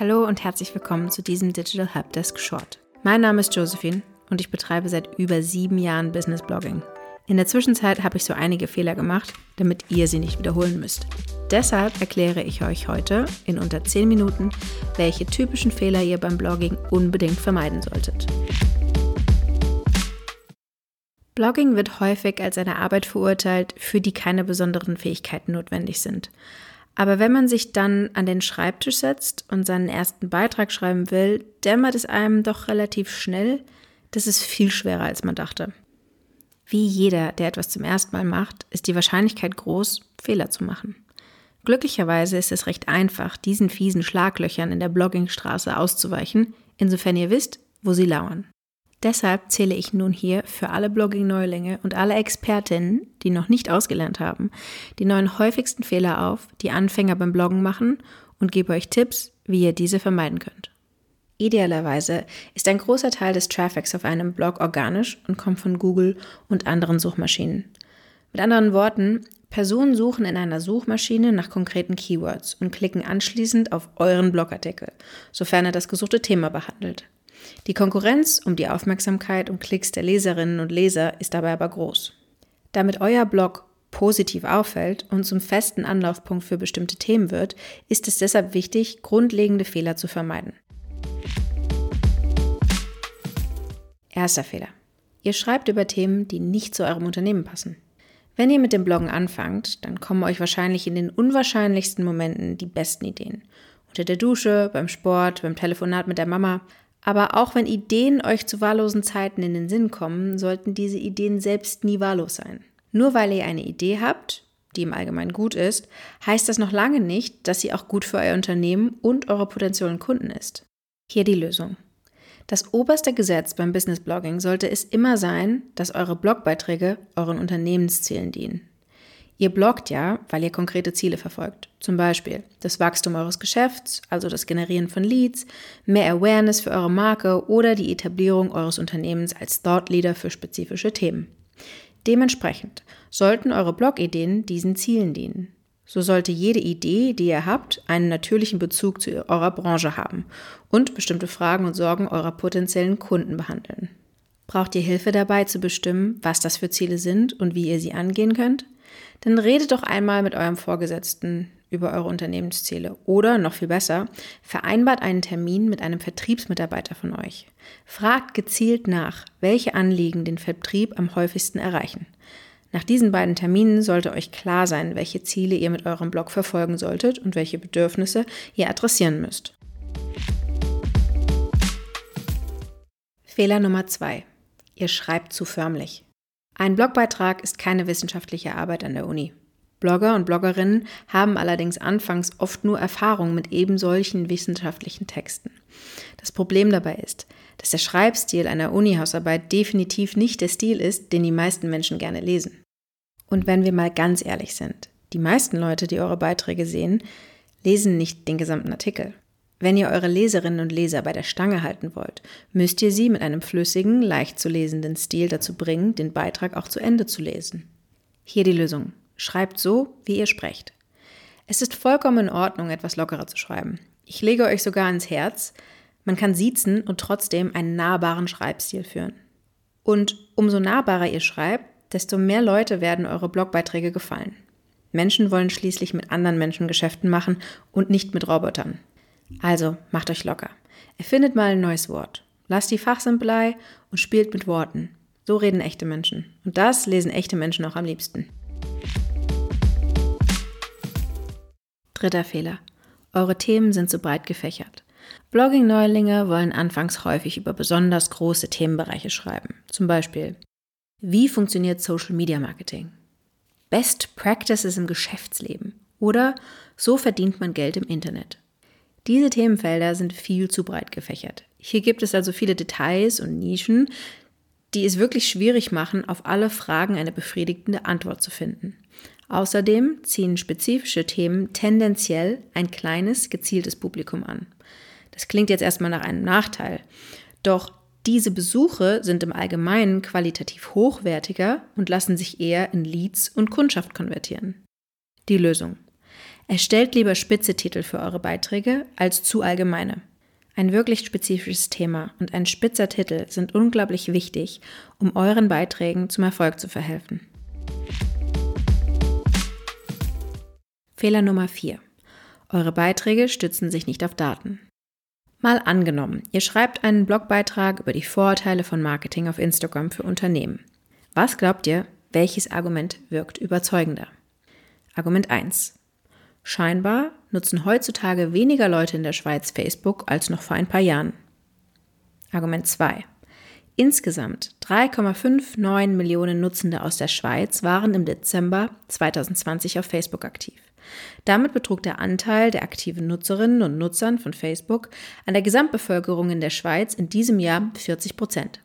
Hallo und herzlich willkommen zu diesem Digital Helpdesk Short. Mein Name ist Josephine und ich betreibe seit über sieben Jahren Business Blogging. In der Zwischenzeit habe ich so einige Fehler gemacht, damit ihr sie nicht wiederholen müsst. Deshalb erkläre ich euch heute in unter 10 Minuten, welche typischen Fehler ihr beim Blogging unbedingt vermeiden solltet. Blogging wird häufig als eine Arbeit verurteilt, für die keine besonderen Fähigkeiten notwendig sind. Aber wenn man sich dann an den Schreibtisch setzt und seinen ersten Beitrag schreiben will, dämmert es einem doch relativ schnell, das ist viel schwerer, als man dachte. Wie jeder, der etwas zum ersten Mal macht, ist die Wahrscheinlichkeit groß, Fehler zu machen. Glücklicherweise ist es recht einfach, diesen fiesen Schlaglöchern in der Bloggingstraße auszuweichen, insofern ihr wisst, wo sie lauern. Deshalb zähle ich nun hier für alle Blogging-Neulinge und alle Expertinnen, die noch nicht ausgelernt haben, die neun häufigsten Fehler auf, die Anfänger beim Bloggen machen und gebe euch Tipps, wie ihr diese vermeiden könnt. Idealerweise ist ein großer Teil des Traffics auf einem Blog organisch und kommt von Google und anderen Suchmaschinen. Mit anderen Worten, Personen suchen in einer Suchmaschine nach konkreten Keywords und klicken anschließend auf euren Blogartikel, sofern er das gesuchte Thema behandelt. Die Konkurrenz um die Aufmerksamkeit und Klicks der Leserinnen und Leser ist dabei aber groß. Damit euer Blog positiv auffällt und zum festen Anlaufpunkt für bestimmte Themen wird, ist es deshalb wichtig, grundlegende Fehler zu vermeiden. Erster Fehler. Ihr schreibt über Themen, die nicht zu eurem Unternehmen passen. Wenn ihr mit dem Bloggen anfangt, dann kommen euch wahrscheinlich in den unwahrscheinlichsten Momenten die besten Ideen. Unter der Dusche, beim Sport, beim Telefonat mit der Mama, aber auch wenn Ideen euch zu wahllosen Zeiten in den Sinn kommen, sollten diese Ideen selbst nie wahllos sein. Nur weil ihr eine Idee habt, die im Allgemeinen gut ist, heißt das noch lange nicht, dass sie auch gut für euer Unternehmen und eure potenziellen Kunden ist. Hier die Lösung. Das oberste Gesetz beim Business Blogging sollte es immer sein, dass eure Blogbeiträge euren Unternehmenszielen dienen. Ihr bloggt ja, weil ihr konkrete Ziele verfolgt. Zum Beispiel das Wachstum eures Geschäfts, also das Generieren von Leads, mehr Awareness für eure Marke oder die Etablierung eures Unternehmens als Thought Leader für spezifische Themen. Dementsprechend sollten eure Blogideen diesen Zielen dienen. So sollte jede Idee, die ihr habt, einen natürlichen Bezug zu eurer Branche haben und bestimmte Fragen und Sorgen eurer potenziellen Kunden behandeln. Braucht ihr Hilfe dabei zu bestimmen, was das für Ziele sind und wie ihr sie angehen könnt? Dann redet doch einmal mit eurem Vorgesetzten über eure Unternehmensziele oder noch viel besser, vereinbart einen Termin mit einem Vertriebsmitarbeiter von euch. Fragt gezielt nach, welche Anliegen den Vertrieb am häufigsten erreichen. Nach diesen beiden Terminen sollte euch klar sein, welche Ziele ihr mit eurem Blog verfolgen solltet und welche Bedürfnisse ihr adressieren müsst. Fehler Nummer zwei: Ihr schreibt zu förmlich. Ein Blogbeitrag ist keine wissenschaftliche Arbeit an der Uni. Blogger und Bloggerinnen haben allerdings anfangs oft nur Erfahrung mit eben solchen wissenschaftlichen Texten. Das Problem dabei ist, dass der Schreibstil einer Uni-Hausarbeit definitiv nicht der Stil ist, den die meisten Menschen gerne lesen. Und wenn wir mal ganz ehrlich sind, die meisten Leute, die eure Beiträge sehen, lesen nicht den gesamten Artikel. Wenn ihr eure Leserinnen und Leser bei der Stange halten wollt, müsst ihr sie mit einem flüssigen, leicht zu lesenden Stil dazu bringen, den Beitrag auch zu Ende zu lesen. Hier die Lösung. Schreibt so, wie ihr sprecht. Es ist vollkommen in Ordnung, etwas lockerer zu schreiben. Ich lege euch sogar ans Herz, man kann siezen und trotzdem einen nahbaren Schreibstil führen. Und umso nahbarer ihr schreibt, desto mehr Leute werden eure Blogbeiträge gefallen. Menschen wollen schließlich mit anderen Menschen Geschäften machen und nicht mit Robotern. Also macht euch locker. Erfindet mal ein neues Wort. Lasst die Fachsimpelei und spielt mit Worten. So reden echte Menschen. Und das lesen echte Menschen auch am liebsten. Dritter Fehler. Eure Themen sind zu breit gefächert. Blogging-Neulinge wollen anfangs häufig über besonders große Themenbereiche schreiben. Zum Beispiel, wie funktioniert Social Media Marketing? Best Practices im Geschäftsleben. Oder so verdient man Geld im Internet. Diese Themenfelder sind viel zu breit gefächert. Hier gibt es also viele Details und Nischen, die es wirklich schwierig machen, auf alle Fragen eine befriedigende Antwort zu finden. Außerdem ziehen spezifische Themen tendenziell ein kleines, gezieltes Publikum an. Das klingt jetzt erstmal nach einem Nachteil. Doch diese Besuche sind im Allgemeinen qualitativ hochwertiger und lassen sich eher in Leads und Kundschaft konvertieren. Die Lösung. Erstellt lieber spitze Titel für eure Beiträge als zu allgemeine. Ein wirklich spezifisches Thema und ein spitzer Titel sind unglaublich wichtig, um euren Beiträgen zum Erfolg zu verhelfen. Fehler Nummer 4. Eure Beiträge stützen sich nicht auf Daten. Mal angenommen, ihr schreibt einen Blogbeitrag über die Vorurteile von Marketing auf Instagram für Unternehmen. Was glaubt ihr, welches Argument wirkt überzeugender? Argument 1. Scheinbar nutzen heutzutage weniger Leute in der Schweiz Facebook als noch vor ein paar Jahren. Argument 2. Insgesamt 3,59 Millionen Nutzende aus der Schweiz waren im Dezember 2020 auf Facebook aktiv. Damit betrug der Anteil der aktiven Nutzerinnen und Nutzern von Facebook an der Gesamtbevölkerung in der Schweiz in diesem Jahr 40 Prozent.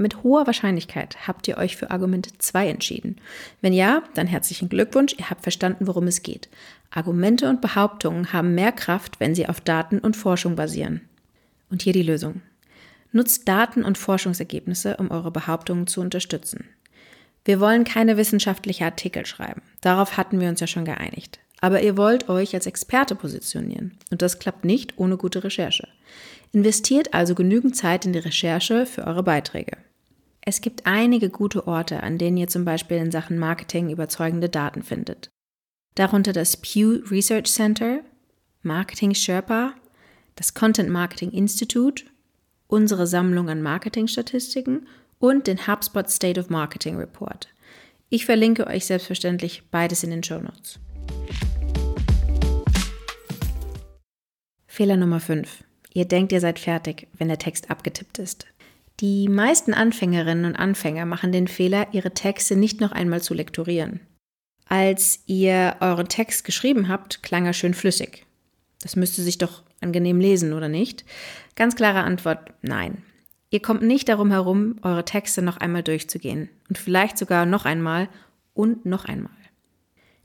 Mit hoher Wahrscheinlichkeit habt ihr euch für Argument 2 entschieden. Wenn ja, dann herzlichen Glückwunsch, ihr habt verstanden, worum es geht. Argumente und Behauptungen haben mehr Kraft, wenn sie auf Daten und Forschung basieren. Und hier die Lösung. Nutzt Daten und Forschungsergebnisse, um eure Behauptungen zu unterstützen. Wir wollen keine wissenschaftlichen Artikel schreiben. Darauf hatten wir uns ja schon geeinigt. Aber ihr wollt euch als Experte positionieren. Und das klappt nicht ohne gute Recherche. Investiert also genügend Zeit in die Recherche für eure Beiträge. Es gibt einige gute Orte, an denen ihr zum Beispiel in Sachen Marketing überzeugende Daten findet. Darunter das Pew Research Center, Marketing Sherpa, das Content Marketing Institute, unsere Sammlung an Marketingstatistiken und den HubSpot State of Marketing Report. Ich verlinke euch selbstverständlich beides in den Show Notes. Fehler Nummer 5. Ihr denkt, ihr seid fertig, wenn der Text abgetippt ist. Die meisten Anfängerinnen und Anfänger machen den Fehler, ihre Texte nicht noch einmal zu lektorieren. Als ihr euren Text geschrieben habt, klang er schön flüssig. Das müsste sich doch angenehm lesen, oder nicht? Ganz klare Antwort, nein. Ihr kommt nicht darum herum, eure Texte noch einmal durchzugehen und vielleicht sogar noch einmal und noch einmal.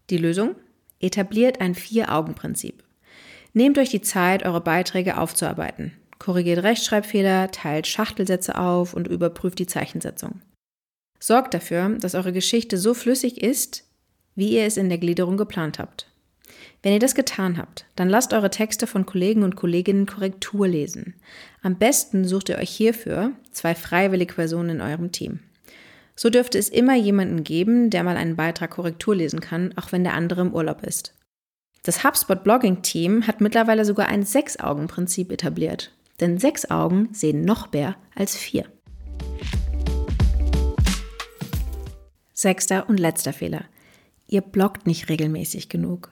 Die Lösung? Etabliert ein Vier-Augen-Prinzip. Nehmt euch die Zeit, eure Beiträge aufzuarbeiten. Korrigiert Rechtschreibfehler, teilt Schachtelsätze auf und überprüft die Zeichensetzung. Sorgt dafür, dass eure Geschichte so flüssig ist, wie ihr es in der Gliederung geplant habt. Wenn ihr das getan habt, dann lasst eure Texte von Kollegen und Kolleginnen Korrektur lesen. Am besten sucht ihr euch hierfür zwei freiwillige Personen in eurem Team. So dürfte es immer jemanden geben, der mal einen Beitrag Korrektur lesen kann, auch wenn der andere im Urlaub ist. Das HubSpot Blogging Team hat mittlerweile sogar ein Sechs-Augen-Prinzip etabliert. Denn sechs Augen sehen noch mehr als vier. Sechster und letzter Fehler. Ihr bloggt nicht regelmäßig genug.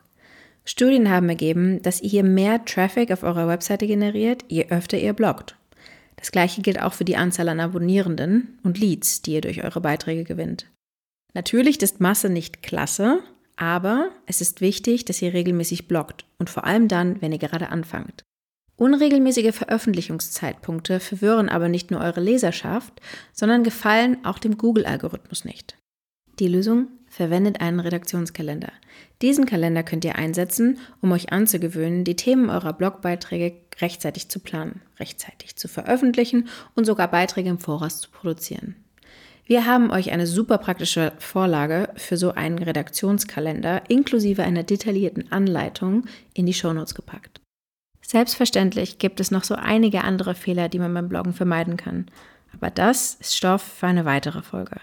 Studien haben ergeben, dass ihr mehr Traffic auf eurer Webseite generiert, je öfter ihr bloggt. Das gleiche gilt auch für die Anzahl an Abonnierenden und Leads, die ihr durch eure Beiträge gewinnt. Natürlich ist Masse nicht klasse, aber es ist wichtig, dass ihr regelmäßig bloggt und vor allem dann, wenn ihr gerade anfangt. Unregelmäßige Veröffentlichungszeitpunkte verwirren aber nicht nur eure Leserschaft, sondern gefallen auch dem Google-Algorithmus nicht. Die Lösung? Verwendet einen Redaktionskalender. Diesen Kalender könnt ihr einsetzen, um euch anzugewöhnen, die Themen eurer Blogbeiträge rechtzeitig zu planen, rechtzeitig zu veröffentlichen und sogar Beiträge im Voraus zu produzieren. Wir haben euch eine super praktische Vorlage für so einen Redaktionskalender inklusive einer detaillierten Anleitung in die Shownotes gepackt. Selbstverständlich gibt es noch so einige andere Fehler, die man beim Bloggen vermeiden kann. Aber das ist Stoff für eine weitere Folge.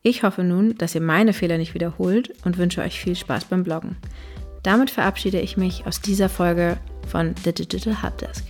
Ich hoffe nun, dass ihr meine Fehler nicht wiederholt und wünsche euch viel Spaß beim Bloggen. Damit verabschiede ich mich aus dieser Folge von The Digital Hubdesk.